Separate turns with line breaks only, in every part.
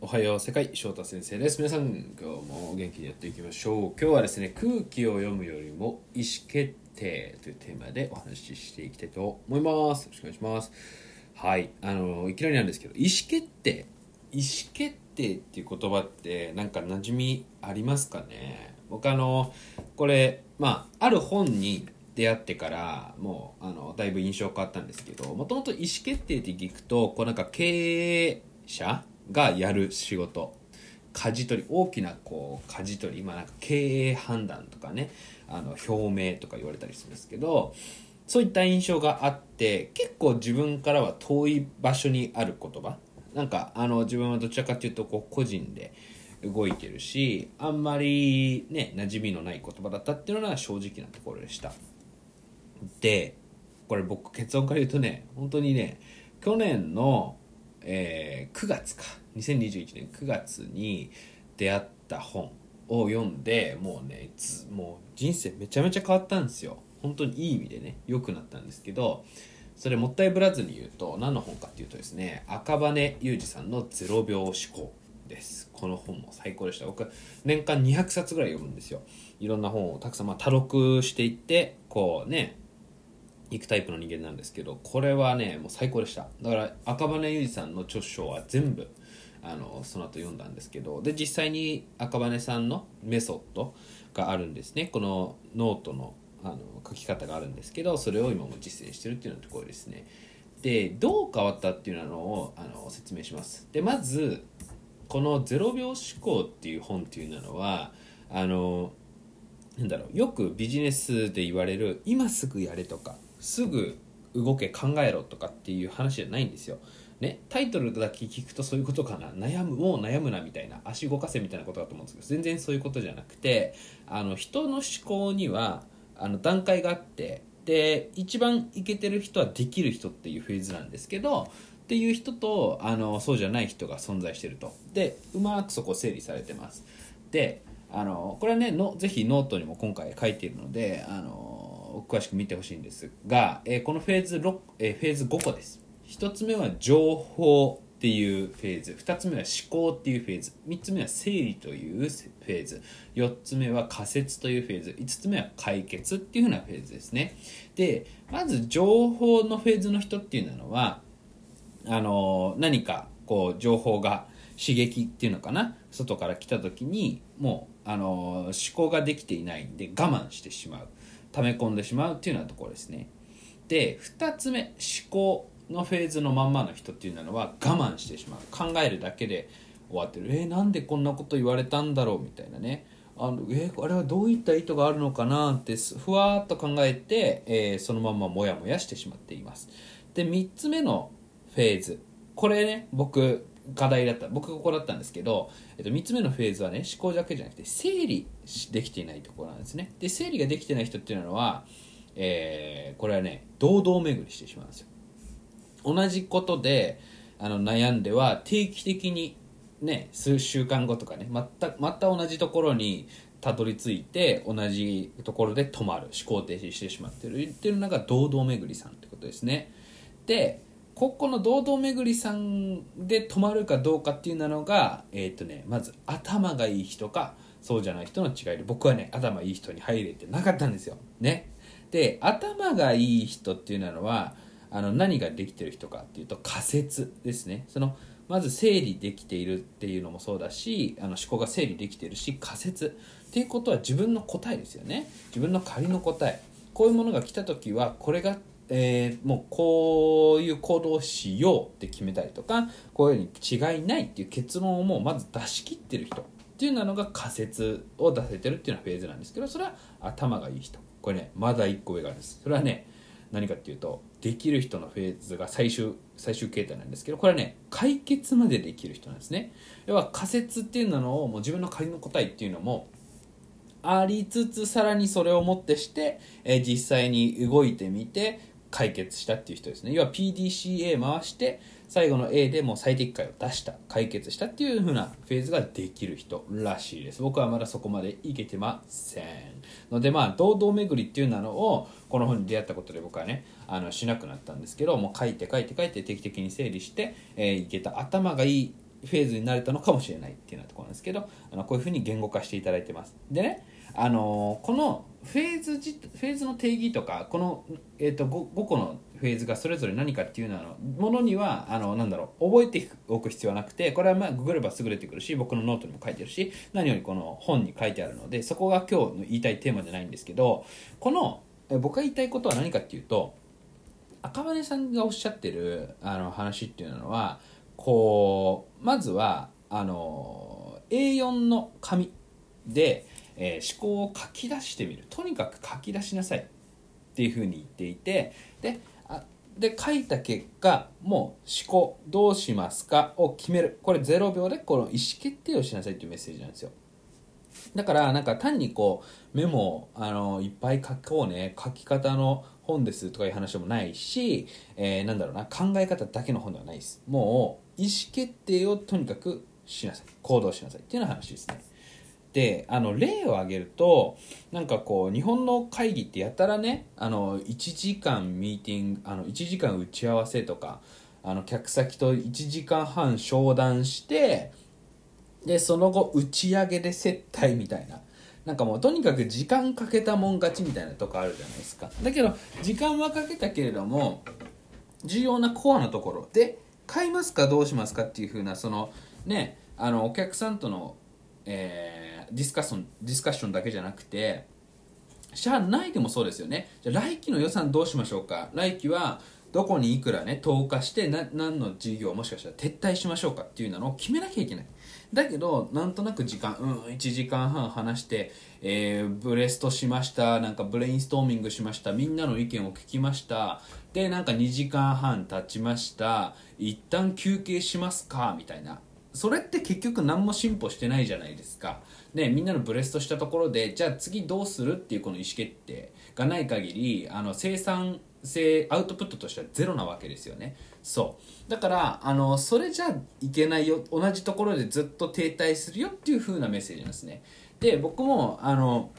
おはよう世界翔太先生です。皆さん今日も元気にやっていきましょう。今日はですね空気を読むよりも意思決定というテーマでお話ししていきたいと思います。よろしくお願いします。はい。あのいきなりなんですけど意思決定。意思決定っていう言葉ってなんか馴染みありますかね？僕あのこれまあある本に出会ってからもうあのだいぶ印象変わったんですけどもともと意思決定って聞くとこうなんか経営者がやる仕事。舵取り大きなこう舵取り今なんか経営判断とかねあの表明とか言われたりするんですけどそういった印象があって結構自分からは遠い場所にある言葉。なんかあの自分はどちらかというとこう個人で動いてるしあんまりね馴染みのない言葉だったっていうのは正直なところでした。でこれ僕結論から言うとね本当にね去年のえー、9月か。2021年9月に出会った本を読んでもうねもう人生めちゃめちゃ変わったんですよ。本当にいい意味でね良くなったんですけどそれもったいぶらずに言うと何の本かっていうとですね赤羽裕二さんの「0秒思考」です。この本も最高でした。僕年間200冊ぐらい読むんですよ。いろんな本をたくさんまあ多録していってこうね行くタイプの人間なんですけどこれはねもう最高でした。だから赤羽雄二さんの著書は全部あのその後読んだんですけどで実際に赤羽さんのメソッドがあるんですね。このノートのあの書き方があるんですけどそれを今も実践してるっていうようなところですね。でどう変わったっていうのをあの説明します。でまずこの「0秒思考」っていう本っていうのはあのなんだろうよくビジネスで言われる今すぐやれとかすぐ動け考えろとかっていう話じゃないんですよ。ね、タイトルだけ聞くとそういうことかな。悩むもう悩むなみたいな。足動かせみたいなことだと思うんですけど全然そういうことじゃなくてあの人の思考にはあの段階があってで一番いけてる人はできる人っていうフェーズなんですけどっていう人とあのそうじゃない人が存在してると。でうまくそこ整理されてます。であのこれはねのぜひノートにも今回書いているのであの詳しく見てほしいんですが、えー、このフェーズ、えー、フェーズ5個です。1つ目は情報っていうフェーズ。2つ目は思考っていうフェーズ。3つ目は整理というフェーズ。4つ目は仮説というフェーズ。5つ目は解決っていうふうなフェーズですね。でまず情報のフェーズの人っていうのはあの何かこう情報が刺激っていうのかな。外から来た時にもうあの思考ができていないんで我慢してしまう。溜め込んでしまうっていうようなところですね。で2つ目思考のフェーズのまんまの人っていうのは我慢してしまう。考えるだけで終わってる。えー、なんでこんなこと言われたんだろうみたいなね。あのえー、あれはどういった意図があるのかなってふわっと考えて、えー、そのままモヤモヤしてしまっています。で3つ目のフェーズ。これね僕課題だった。僕ここだったんですけど、えっと、3つ目のフェーズはね思考だけじゃなくて整理できていないところなんですね。で整理ができてない人っていうのは、えー、これはね堂々巡りしてしまうんですよ。同じことであの悩んでは定期的にね数週間後とかねまたまた同じところにたどり着いて同じところで止まる思考停止してしまってるっていうのが堂々巡りさんってことですね。でここの堂々巡りさんで止まるかどうかっていうのが、えっ、ー、とね、まず頭がいい人かそうじゃない人の違いで僕はね頭いい人に入れてなかったんですよ。ね。で頭がいい人っていうのはあの何ができてる人かっていうと仮説ですね。そのまず整理できているっていうのもそうだしあの思考が整理できているし仮説っていうことは自分の答えですよね自分の仮の答えこういうものが来た時はこれがえー、もうこういう行動をしようって決めたりとかこういうふうに違いないっていう結論をもうまず出し切ってる人っていうのが仮説を出せてるっていうのはフェーズなんですけどそれは頭がいい人。これねまだ1個上があるんです。それはね何かっていうとできる人のフェーズが最終最終形態なんですけどこれはね解決までできる人なんですね。要は仮説っていうのをもう自分の仮の答えっていうのもありつつさらにそれをもってして、え、実際に動いてみて解決したっていう人ですね。要は PDCA 回して最後の A でもう最適解を出した解決したっていう風なフェーズができる人らしいです。僕はまだそこまでいけてません。のでまあ堂々巡りっていうのをこの本に出会ったことで僕はねあのしなくなったんですけどもう書いて書いて書いて定期的に整理して、えー、いけた。頭がいいフェーズになれたのかもしれないっていうようなところなんですけどあのこういうふうに言語化していただいてます。でねあのこのフェーズじフェーズの定義とかこの、えーと、5, 5個のフェーズがそれぞれ何かっていうのものにはあのなんだろう覚えておく必要はなくてこれはまあググればすぐ出てくるし僕のノートにも書いてるし何よりこの本に書いてあるのでそこが今日の言いたいテーマじゃないんですけどこの僕が言いたいことは何かっていうと赤羽さんがおっしゃってるあの話っていうのはこうまずはあの A4 の紙で、えー、思考を書き出してみる。とにかく書き出しなさいっていうふうに言っていてであで書いた結果もう思考どうしますかを決める。これ0秒でこの意思決定をしなさいっていうメッセージなんですよ。だからなんか単にこうメモあのいっぱい書こうね。書き方の本ですとかいう話もないし、えー、なんだろうな。考え方だけの本ではないです。もう意思決定をとにかくしなさい。行動しなさいっていうような話ですね。であの例を挙げるとなんかこう日本の会議ってやたらねあの1時間ミーティングあの1時間打ち合わせとかあの客先と1時間半商談してでその後打ち上げで接待みたいな。なんかもうとにかく時間かけたもん勝ちみたいなとこあるじゃないですか。だけど時間はかけたけれども重要なコアなところで買いますかどうしますかっていうふうなそのねあのお客さんとの、えー、ディスカッションディスカッションだけじゃなくて社内でもそうですよね。じゃあ来期の予算どうしましょうか。来期はどこにいくらね投下してな何の事業もしかしたら撤退しましょうかっていうのを決めなきゃいけない。だけどなんとなく時間うん1時間半話して、えー、ブレストしましたなんかブレインストーミングしましたみんなの意見を聞きました。でなんか2時間半経ちました。一旦休憩しますかみたいな。それって結局何も進歩してないじゃないですか。ねみんなのブレストしたところでじゃあ次どうするっていうこの意思決定がない限りあの生産性アウトプットとしてはゼロなわけですよね。そう。だからあのそれじゃいけないよ同じところでずっと停滞するよっていう風なメッセージなんですね。で僕もあの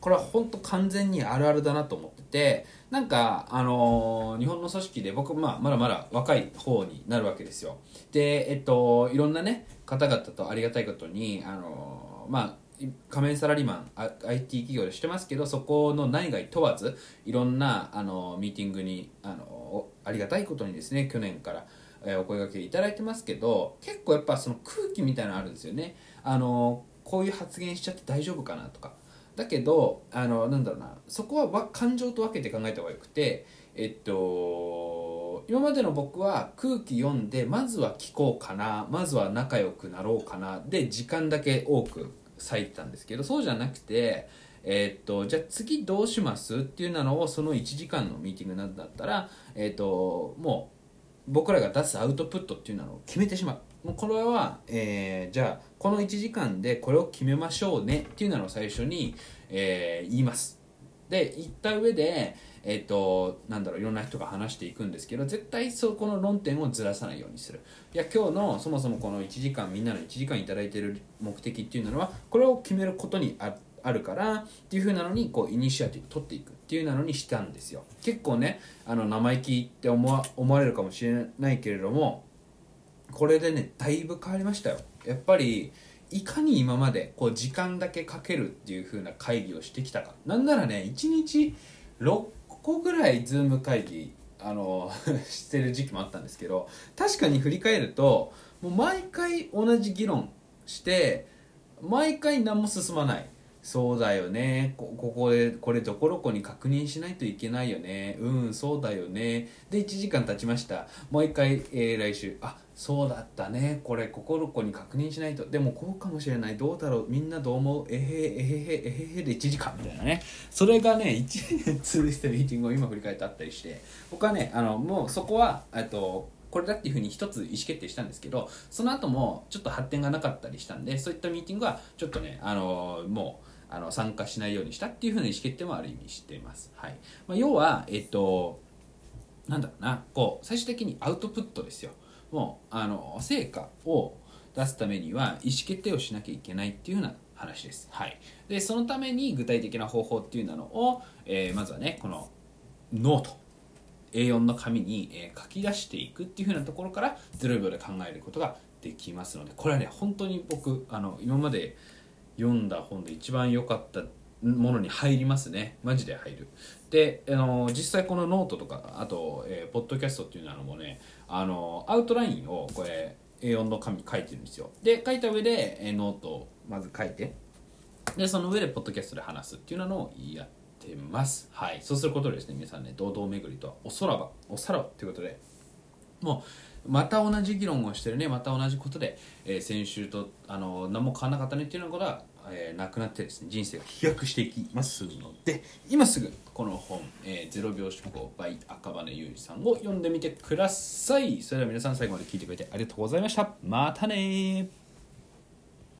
これは本当完全にあるあるだなと思っててなんかあの日本の組織で僕、まあ、まだまだ若い方になるわけですよ。でえっといろんなね方々とありがたいことにあのまあ仮面サラリーマン IT 企業でしてますけどそこの内外問わずいろんなあのミーティングにあのありがたいことにですね去年から、えお声がけいただいてますけど結構やっぱその空気みたいなのあるんですよね。あのこういう発言しちゃって大丈夫かなとか。だけどあのなんだろうなそこは感情と分けて考えた方がよくてえっと今までの僕は空気読んでまずは聞こうかなまずは仲良くなろうかなで時間だけ多く割いてたんですけどそうじゃなくてえー、っとじゃあ次どうしますっていうのをその1時間のミーティングなんだったら、えー、っともう僕らが出すアウトプットっていうのを決めてしまう。もうこれは、えー、じゃあこの1時間でこれを決めましょうねっていうのを最初に、えー、言います。で言った上でえっ、ー、となんだろういろんな人が話していくんですけど絶対そこの論点をずらさないようにする。いや今日のそもそもこの1時間みんなの1時間頂いてる目的っていうのはこれを決めることにああるからっていう風なのにこうイニシアティブ取っていく。っていうなのにしたんですよ。結構ねあの生意気って思わ思われるかもしれないけれどもこれでねだいぶ変わりましたよ。やっぱりいかに今までこう時間だけかけるっていう風な会議をしてきたか。なんならね1日6個ぐらい Zoom 会議あの してる時期もあったんですけど確かに振り返るともう毎回同じ議論して毎回何も進まない。そうだよね。ここでこれどこどこに確認しないといけないよね。うんそうだよね。で1時間経ちました。もう一回、えー、来週あそうだったね。これここどこに確認しないと。でもこうかもしれない。どうだろう。みんなどう思う？えへえへへ。えへへで1時間みたいなね。それがね1年続いてるミーティングを今振り返ってあったりして。僕はねあのもうそこはえっとこれだっていうふうに一つ意思決定したんですけどその後もちょっと発展がなかったりしたんでそういったミーティングはちょっとねあのもうあの参加しないようにしたっていうふうな意思決定もある意味しています、はい。まあ、要はえっとなんだろうな。こう最終的にアウトプットですよ。もうあの成果を出すためには意思決定をしなきゃいけないっていうような話です。はい、でそのために具体的な方法っていうのを、えー、まずはねこのノート A4 の紙に、えー、書き出していくっていうふうなところから0秒で考えることができますのでこれはね本当に僕あの今まで読んだ本で一番良かったものに入りますね。マジで入る。であの実際このノートとかあと、えー、ポッドキャストっていうのもねあのアウトラインをこれ A4 の紙書いてるんですよ。で書いた上で、え、ノートをまず書いてでその上でポッドキャストで話すっていうのをやってます。はい。そうすることでですね皆さんね堂々巡りとはおさらばおさらばということでもうまた同じ議論をしてるねまた同じことで、え、先週とあの何も変わらなかったねっていうようなことはえー、なくなってですね人生が飛躍していきますので今すぐこの本「えー、0秒思考 by 赤羽裕二さん」を読んでみてください。それでは皆さん最後まで聞いてくれてありがとうございました。またね